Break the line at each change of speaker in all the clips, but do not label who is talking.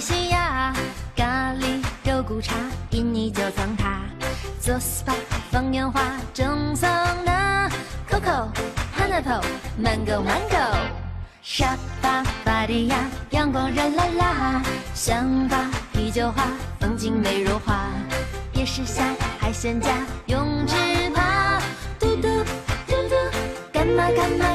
西亚，咖喱肉骨茶，印尼九层塔，做 SPA 放烟花，蒸桑拿，Coco Pineapple Mango Mango，沙巴巴堤亚，阳光热辣辣，香巴啤酒花，风景美如画，夜市下海鲜价，泳池趴，嘟嘟嘟嘟，干嘛干嘛。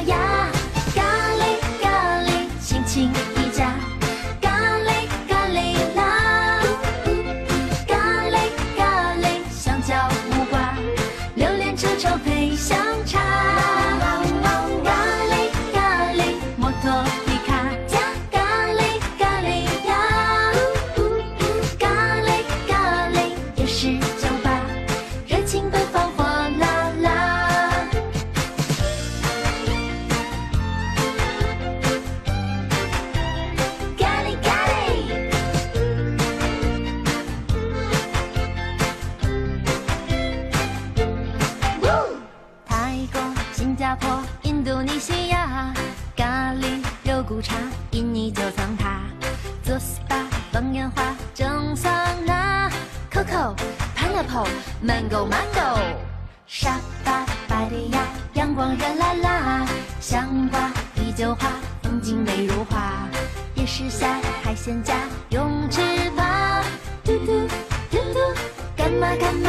干嘛干嘛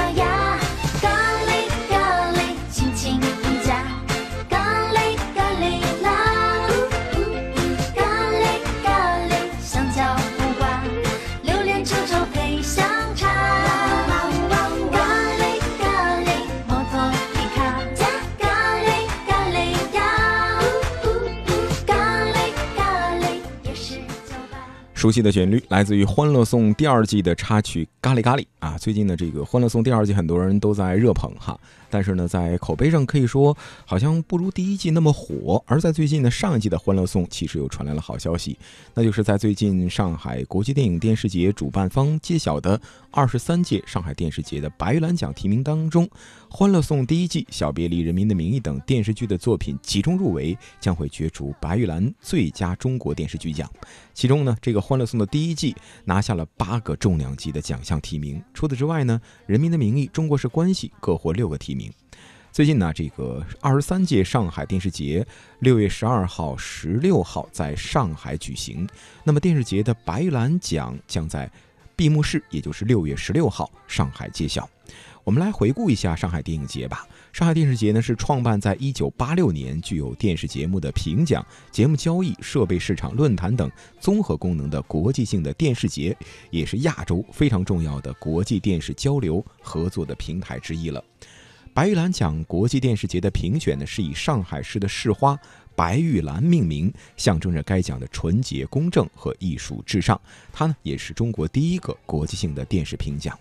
熟悉的旋律来自于《欢乐颂》第二季的插曲《咖喱咖喱》啊。最近的这个《欢乐颂》第二季，很多人都在热捧哈，但是呢，在口碑上可以说好像不如第一季那么火。而在最近呢，上一季的《欢乐颂》其实又传来了好消息，那就是在最近上海国际电影电视节主办方揭晓的二十三届上海电视节的白玉兰奖提名当中，《欢乐颂》第一季、《小别离》《人民的名义》等电视剧的作品集中入围，将会角逐白玉兰最佳中国电视剧奖。其中呢，这个《欢乐颂》的第一季拿下了八个重量级的奖项提名。除此之外呢，《人民的名义》《中国式关系》各获六个提名。最近呢，这个二十三届上海电视节六月十二号、十六号在上海举行。那么电视节的白玉兰奖将在闭幕式，也就是六月十六号上海揭晓。我们来回顾一下上海电影节吧。上海电视节呢是创办在一九八六年，具有电视节目的评奖、节目交易、设备市场、论坛等综合功能的国际性的电视节，也是亚洲非常重要的国际电视交流合作的平台之一了。白玉兰奖国际电视节的评选呢，是以上海市的市花白玉兰命名，象征着该奖的纯洁、公正和艺术至上。它呢，也是中国第一个国际性的电视评奖。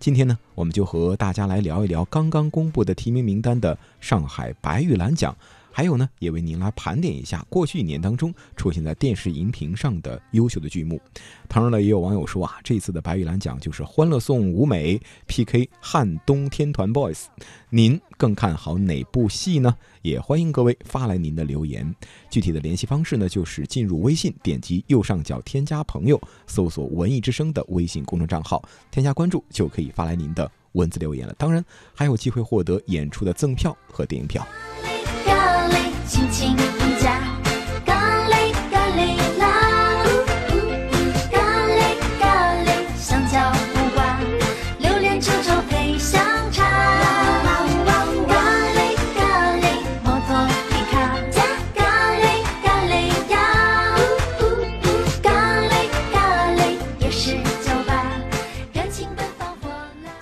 今天呢，我们就和大家来聊一聊刚刚公布的提名名单的上海白玉兰奖，还有呢，也为您来盘点一下过去一年当中出现在电视荧屏上的优秀的剧目。当然了，也有网友说啊，这次的白玉兰奖就是《欢乐颂》舞美 PK 汉东天团 Boys，您更看好哪部戏呢？也欢迎各位发来您的留言。具体的联系方式呢，就是进入微信，点击右上角添加朋友，搜索“文艺之声”的微信公众账号，添加关注就可以发来您的文字留言了。当然，还有机会获得演出的赠票和电影票。
轻轻，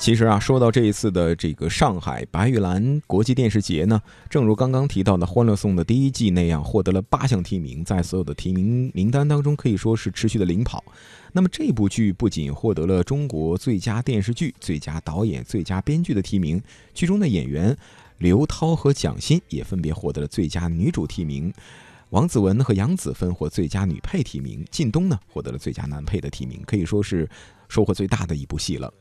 其实啊，说到这一次的这个上海白玉兰国际电视节呢，正如刚刚提到的《欢乐颂》的第一季那样，获得了八项提名，在所有的提名名单当中可以说是持续的领跑。那么这部剧不仅获得了中国最佳电视剧、最佳导演、最佳编剧的提名，剧中的演员刘涛和蒋欣也分别获得了最佳女主提名。王子文和杨紫分获最佳女配提名，靳东呢获得了最佳男配的提名，可以说是收获最大的一部戏了。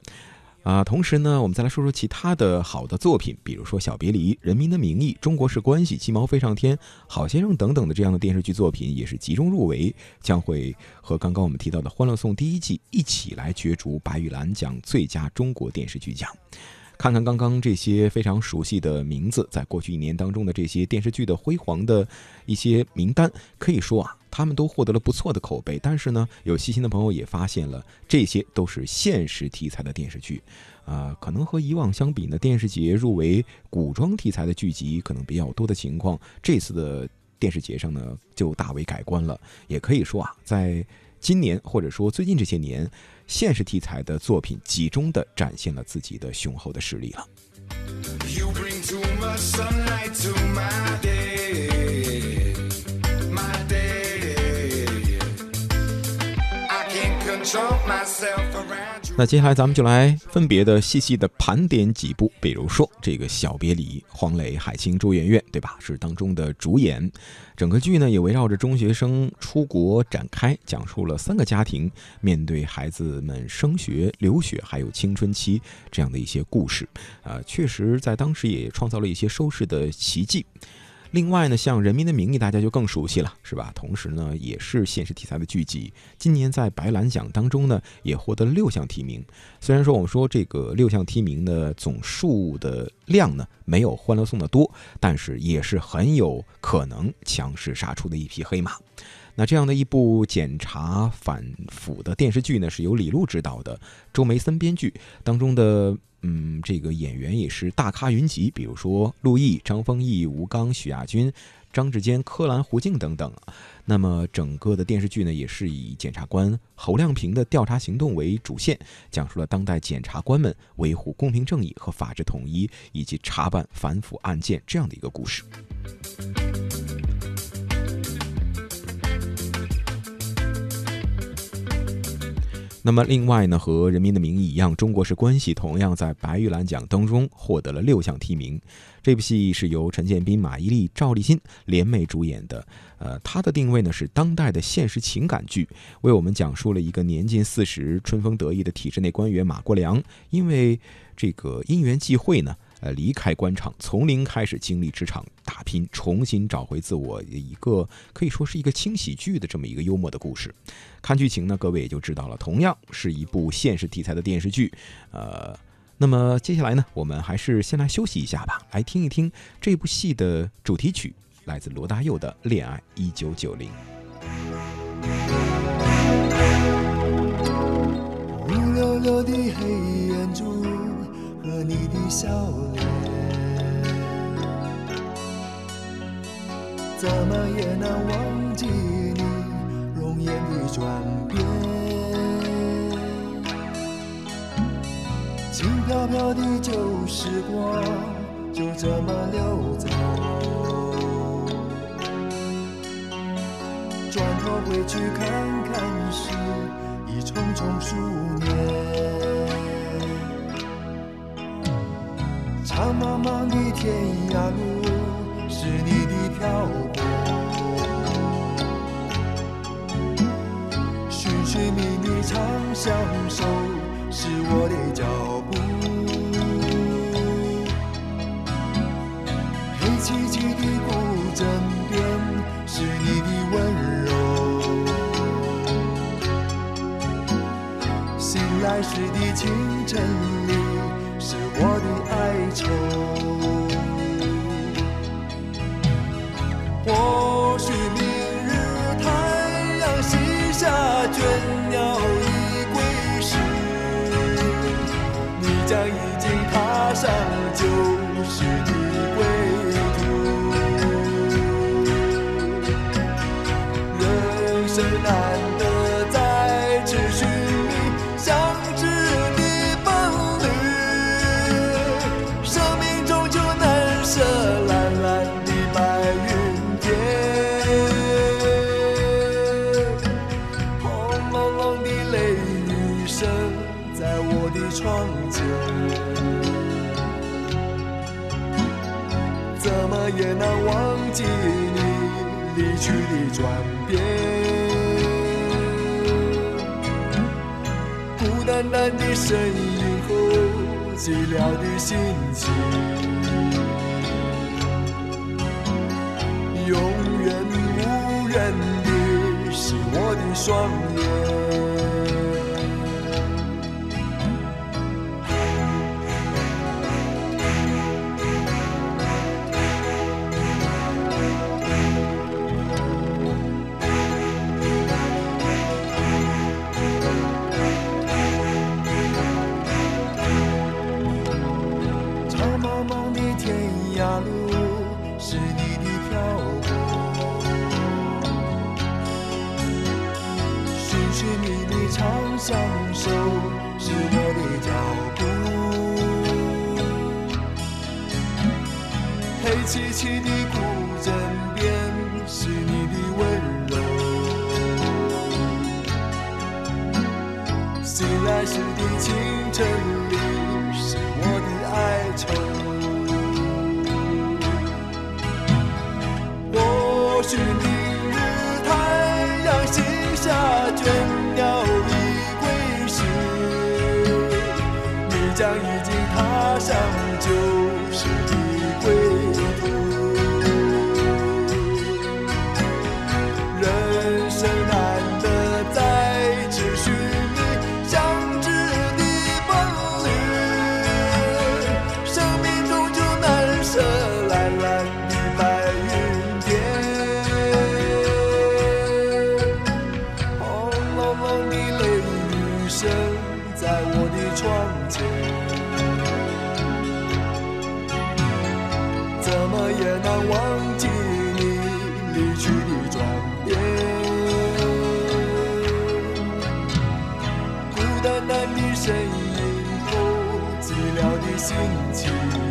啊，同时呢，我们再来说说其他的好的作品，比如说《小别离》《人民的名义》《中国式关系》《鸡毛飞上天》《好先生》等等的这样的电视剧作品，也是集中入围，将会和刚刚我们提到的《欢乐颂》第一季一起来角逐白玉兰奖最佳中国电视剧奖。看看刚刚这些非常熟悉的名字，在过去一年当中的这些电视剧的辉煌的一些名单，可以说啊，他们都获得了不错的口碑。但是呢，有细心的朋友也发现了，这些都是现实题材的电视剧，啊，可能和以往相比呢，电视节入围古装题材的剧集可能比较多的情况，这次的电视节上呢就大为改观了。也可以说啊，在今年或者说最近这些年。现实题材的作品，集中的展现了自己的雄厚的实力了。那接下来咱们就来分别的细细的盘点几部，比如说这个《小别离》，黄磊、海清、周媛媛，对吧？是当中的主演。整个剧呢也围绕着中学生出国展开，讲述了三个家庭面对孩子们升学、留学还有青春期这样的一些故事。啊，确实在当时也创造了一些收视的奇迹。另外呢，像《人民的名义》，大家就更熟悉了，是吧？同时呢，也是现实题材的剧集。今年在白兰奖当中呢，也获得了六项提名。虽然说我们说这个六项提名的总数的量呢，没有《欢乐颂》的多，但是也是很有可能强势杀出的一匹黑马。那这样的一部检察反腐的电视剧呢，是由李路执导的，周梅森编剧，当中的。嗯，这个演员也是大咖云集，比如说陆毅、张丰毅、吴刚、许亚军、张志坚、柯蓝、胡静等等。那么整个的电视剧呢，也是以检察官侯亮平的调查行动为主线，讲述了当代检察官们维护公平正义和法治统一，以及查办反腐案件这样的一个故事。那么，另外呢，和《人民的名义》一样，《中国式关系》同样在白玉兰奖当中获得了六项提名。这部戏是由陈建斌、马伊琍、赵立新联袂主演的。呃，它的定位呢是当代的现实情感剧，为我们讲述了一个年近四十、春风得意的体制内官员马国良，因为这个因缘际会呢。呃，离开官场，从零开始经历职场打拼，重新找回自我，一个可以说是一个轻喜剧的这么一个幽默的故事。看剧情呢，各位也就知道了，同样是一部现实题材的电视剧。呃，那么接下来呢，我们还是先来休息一下吧，来听一听这部戏的主题曲，来自罗大佑的《恋爱一九九零》。
溜溜的黑眼珠。你的笑脸，怎么也难忘记你容颜的转变。轻飘飘的旧时光就这么溜走，转头回去看看时，已匆匆数年。长茫茫的天涯路，是你的漂泊；寻寻觅觅长相守，是我的脚步。黑漆漆的古镇边，是你的温柔。醒来时的清晨里。是我的愁。我离去的转变，孤单单的身影和寂寥的心情，永远无人的是我的双眼。凄凄的故人。单的身影和寂寥的心情，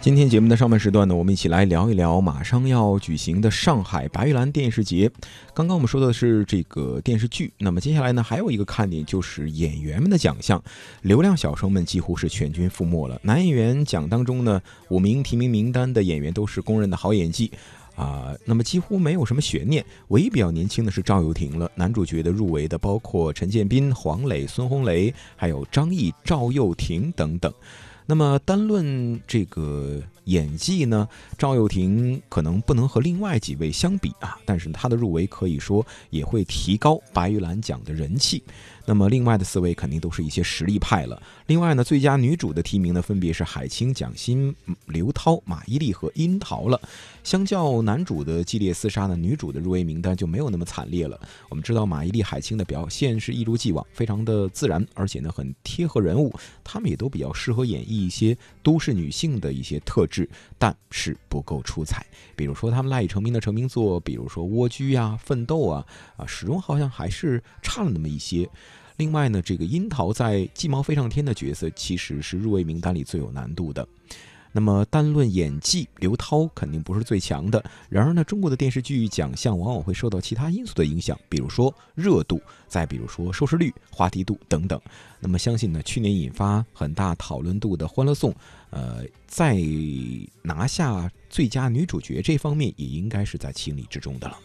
今天节目的上半时段呢，我们一起来聊一聊马上要举行的上海白玉兰电视节。刚刚我们说的是这个电视剧，那么接下来呢，还有一个看点就是演员们的奖项，流量小生们几乎是全军覆没了。男演员奖当中呢，五名提名名单的演员都是公认的好演技。啊，那么几乎没有什么悬念，唯一比较年轻的是赵又廷了。男主角的入围的包括陈建斌、黄磊、孙红雷，还有张译、赵又廷等等。那么单论这个演技呢，赵又廷可能不能和另外几位相比啊，但是他的入围可以说也会提高白玉兰奖的人气。那么另外的四位肯定都是一些实力派了。另外呢，最佳女主的提名呢，分别是海清、蒋欣、刘涛、马伊琍和樱桃了。相较男主的激烈厮杀呢，女主的入围名单就没有那么惨烈了。我们知道马伊琍、海清的表现是一如既往，非常的自然，而且呢很贴合人物，她们也都比较适合演绎一些都市女性的一些特质，但是不够出彩。比如说他们赖以成名的成名作，比如说《蜗居》啊、《奋斗》啊，啊，始终好像还是差了那么一些。另外呢，这个樱桃在《鸡毛飞上天》的角色其实是入围名单里最有难度的。那么单论演技，刘涛肯定不是最强的。然而呢，中国的电视剧奖项往往会受到其他因素的影响，比如说热度，再比如说收视率、话题度等等。那么相信呢，去年引发很大讨论度的《欢乐颂》，呃，在拿下最佳女主角这方面，也应该是在情理之中的了。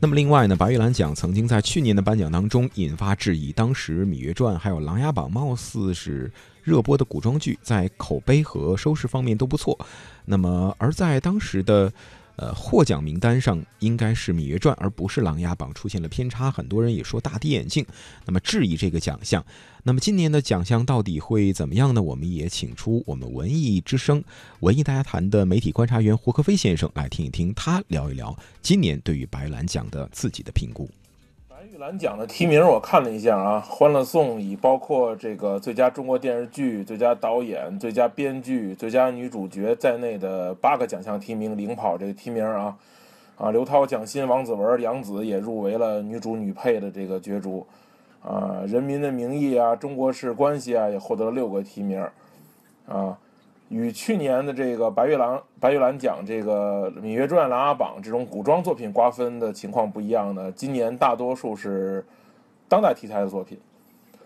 那么另外呢，白玉兰奖曾经在去年的颁奖当中引发质疑，当时《芈月传》还有《琅琊榜》貌似是热播的古装剧，在口碑和收视方面都不错。那么而在当时的呃，获奖名单上应该是《芈月传》，而不是《琅琊榜》，出现了偏差，很多人也说大跌眼镜，那么质疑这个奖项。那么今年的奖项到底会怎么样呢？我们也请出我们文艺之声、文艺大家谈的媒体观察员胡克飞先生来听一听，他聊一聊今年对于白兰奖的自己的评估。
白玉兰奖的提名我看了一下啊，《欢乐颂》以包括这个最佳中国电视剧、最佳导演、最佳编剧、最佳女主角在内的八个奖项提名领跑这个提名啊，啊，刘涛、蒋欣、王子文、杨紫也入围了女主女配的这个角逐，啊，《人民的名义》啊，《中国式关系》啊也获得了六个提名，啊。与去年的这个白玉兰白玉兰奖这个《芈月传》《琅琊榜》这种古装作品瓜分的情况不一样呢，今年大多数是当代题材的作品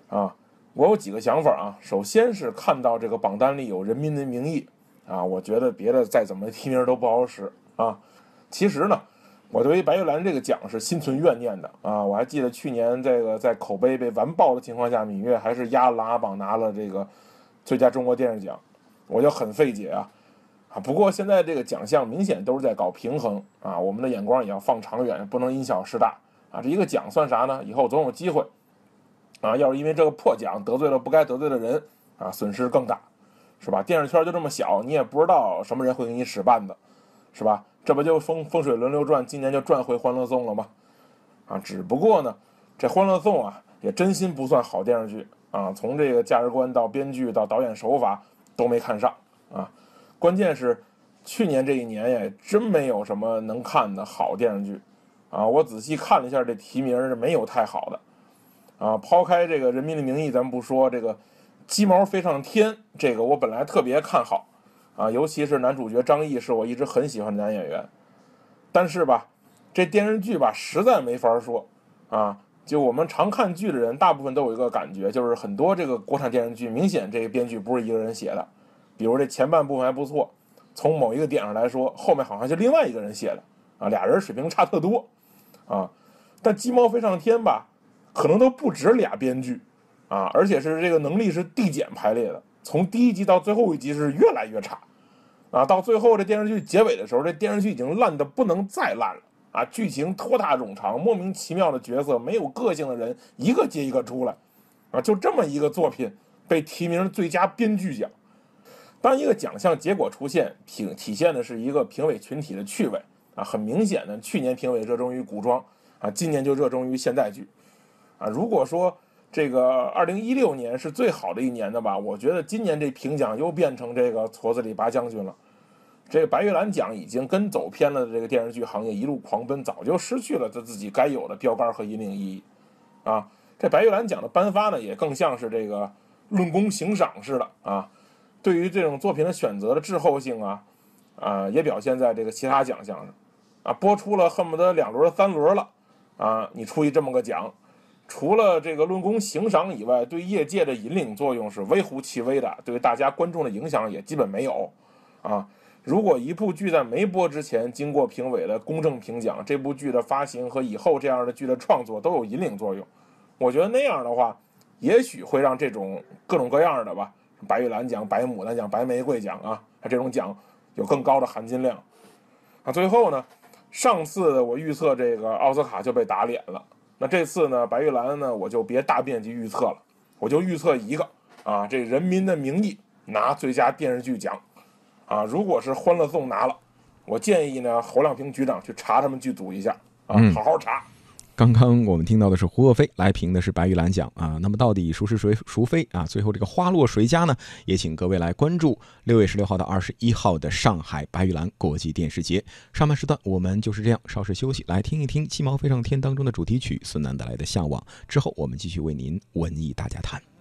啊。我有几个想法啊，首先是看到这个榜单里有《人民的名义》啊，我觉得别的再怎么提名都不好使啊。其实呢，我对于白玉兰这个奖是心存怨念的啊。我还记得去年这个在口碑被完爆的情况下，芈月还是压《琅琊榜》拿了这个最佳中国电视奖。我就很费解啊，啊！不过现在这个奖项明显都是在搞平衡啊，我们的眼光也要放长远，不能因小失大啊。这一个奖算啥呢？以后总有机会啊。要是因为这个破奖得罪了不该得罪的人啊，损失更大，是吧？电视圈就这么小，你也不知道什么人会给你使绊子，是吧？这不就风风水轮流转，今年就转回《欢乐颂》了吗？啊，只不过呢，这《欢乐颂》啊，也真心不算好电视剧啊。从这个价值观到编剧到导演手法。都没看上啊！关键是去年这一年也真没有什么能看的好电视剧啊！我仔细看了一下这提名是没有太好的啊。抛开这个《人民的名义》，咱们不说这个《鸡毛飞上天》，这个我本来特别看好啊，尤其是男主角张译是我一直很喜欢的男演员。但是吧，这电视剧吧实在没法说啊。就我们常看剧的人，大部分都有一个感觉，就是很多这个国产电视剧，明显这个编剧不是一个人写的。比如这前半部分还不错，从某一个点上来说，后面好像就另外一个人写的啊，俩人水平差特多啊。但《鸡毛飞上天》吧，可能都不止俩编剧啊，而且是这个能力是递减排列的，从第一集到最后一集是越来越差啊。到最后这电视剧结尾的时候，这电视剧已经烂的不能再烂了。啊，剧情拖沓冗长，莫名其妙的角色，没有个性的人，一个接一个出来，啊，就这么一个作品被提名最佳编剧奖。当一个奖项结果出现，体体现的是一个评委群体的趣味啊，很明显的，去年评委热衷于古装啊，今年就热衷于现代剧啊。如果说这个二零一六年是最好的一年的吧，我觉得今年这评奖又变成这个矬子里拔将军了。这个白玉兰奖已经跟走偏了的这个电视剧行业一路狂奔，早就失去了它自己该有的标杆和引领意义，啊，这白玉兰奖的颁发呢，也更像是这个论功行赏似的啊，对于这种作品的选择的滞后性啊，啊，也表现在这个其他奖项上，啊，播出了恨不得两轮三轮了，啊，你出一这么个奖，除了这个论功行赏以外，对业界的引领作用是微乎其微的，对大家观众的影响也基本没有，啊。如果一部剧在没播之前经过评委的公正评奖，这部剧的发行和以后这样的剧的创作都有引领作用。我觉得那样的话，也许会让这种各种各样的吧，白玉兰奖、白牡丹奖、白玫瑰奖啊，这种奖有更高的含金量。啊，最后呢，上次我预测这个奥斯卡就被打脸了，那这次呢，白玉兰呢，我就别大面积预测了，我就预测一个啊，这《人民的名义》拿最佳电视剧奖。啊，如果是《欢乐颂》拿了，我建议呢，侯亮平局长去查他们剧组一下啊，好好查。
刚刚我们听到的是胡鄂飞来评的是白玉兰奖啊，那么到底孰是谁孰非啊？最后这个花落谁家呢？也请各位来关注六月十六号到二十一号的上海白玉兰国际电视节。上半时段我们就是这样，稍事休息，来听一听《鸡毛飞上天》当中的主题曲孙楠带来的《向往》。之后我们继续为您文艺大家谈。